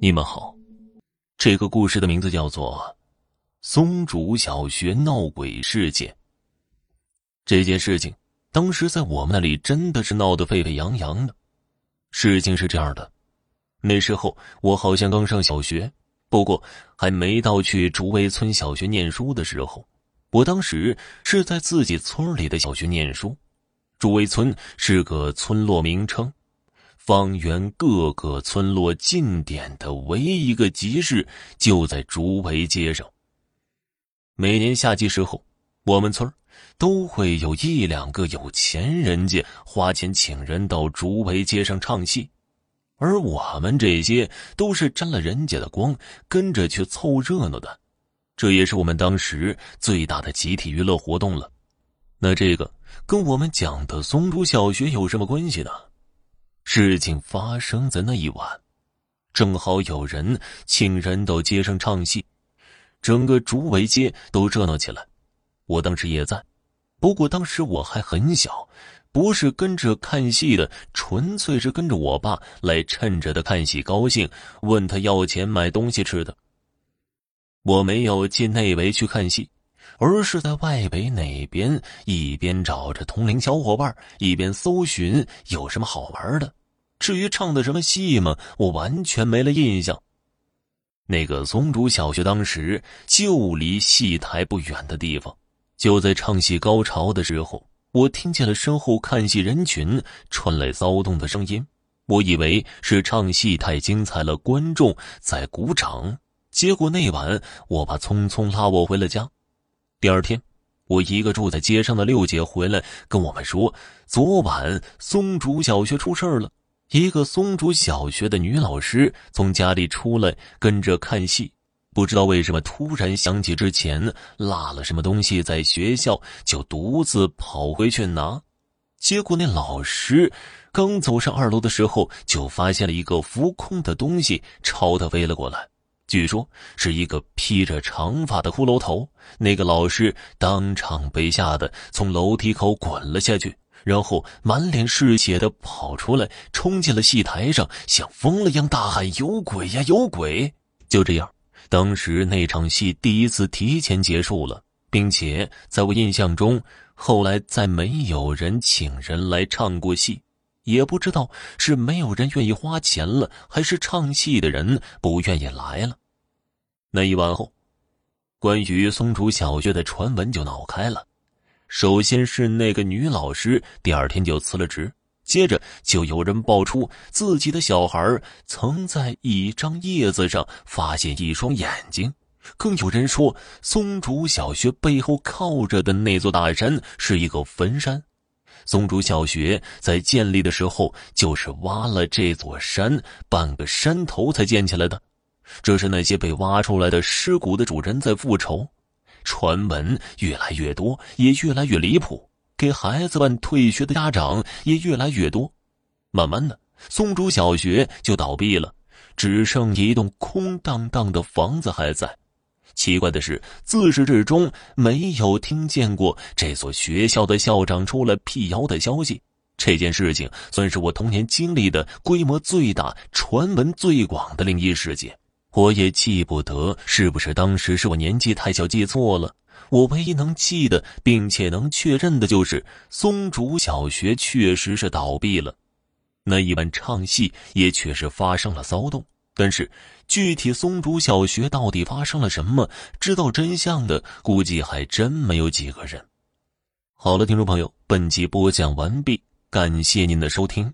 你们好，这个故事的名字叫做《松竹小学闹鬼事件》。这件事情当时在我们那里真的是闹得沸沸扬扬的。事情是这样的，那时候我好像刚上小学，不过还没到去竹围村小学念书的时候。我当时是在自己村里的小学念书。竹围村是个村落名称。方圆各个村落近点的唯一一个集市就在竹围街上。每年夏季时候，我们村都会有一两个有钱人家花钱请人到竹围街上唱戏，而我们这些都是沾了人家的光，跟着去凑热闹的。这也是我们当时最大的集体娱乐活动了。那这个跟我们讲的松竹小学有什么关系呢？事情发生在那一晚，正好有人请人到街上唱戏，整个竹围街都热闹起来。我当时也在，不过当时我还很小，不是跟着看戏的，纯粹是跟着我爸来趁着他看戏高兴，问他要钱买东西吃的。我没有进内围去看戏，而是在外围哪边一边找着同龄小伙伴，一边搜寻有什么好玩的。至于唱的什么戏嘛，我完全没了印象。那个松竹小学当时就离戏台不远的地方，就在唱戏高潮的时候，我听见了身后看戏人群传来骚动的声音。我以为是唱戏太精彩了，观众在鼓掌。结果那晚，我爸匆匆拉我回了家。第二天，我一个住在街上的六姐回来跟我们说，昨晚松竹小学出事了。一个松竹小学的女老师从家里出来，跟着看戏，不知道为什么突然想起之前落了什么东西在学校，就独自跑回去拿。结果那老师刚走上二楼的时候，就发现了一个浮空的东西朝他飞了过来，据说是一个披着长发的骷髅头。那个老师当场被吓得从楼梯口滚了下去。然后满脸是血的跑出来，冲进了戏台上，像疯了一样大喊：“有鬼呀，有鬼！”就这样，当时那场戏第一次提前结束了，并且在我印象中，后来再没有人请人来唱过戏，也不知道是没有人愿意花钱了，还是唱戏的人不愿意来了。那一晚后，关于松竹小学的传闻就闹开了。首先是那个女老师，第二天就辞了职。接着就有人爆出自己的小孩曾在一张叶子上发现一双眼睛，更有人说松竹小学背后靠着的那座大山是一个坟山。松竹小学在建立的时候就是挖了这座山半个山头才建起来的，这是那些被挖出来的尸骨的主人在复仇。传闻越来越多，也越来越离谱。给孩子办退学的家长也越来越多。慢慢的，松竹小学就倒闭了，只剩一栋空荡荡的房子还在。奇怪的是，自始至终没有听见过这所学校的校长出来辟谣的消息。这件事情算是我童年经历的规模最大、传闻最广的灵异事件。我也记不得是不是当时是我年纪太小记错了。我唯一能记得并且能确认的就是松竹小学确实是倒闭了。那一晚唱戏也确实发生了骚动，但是具体松竹小学到底发生了什么，知道真相的估计还真没有几个人。好了，听众朋友，本集播讲完毕，感谢您的收听。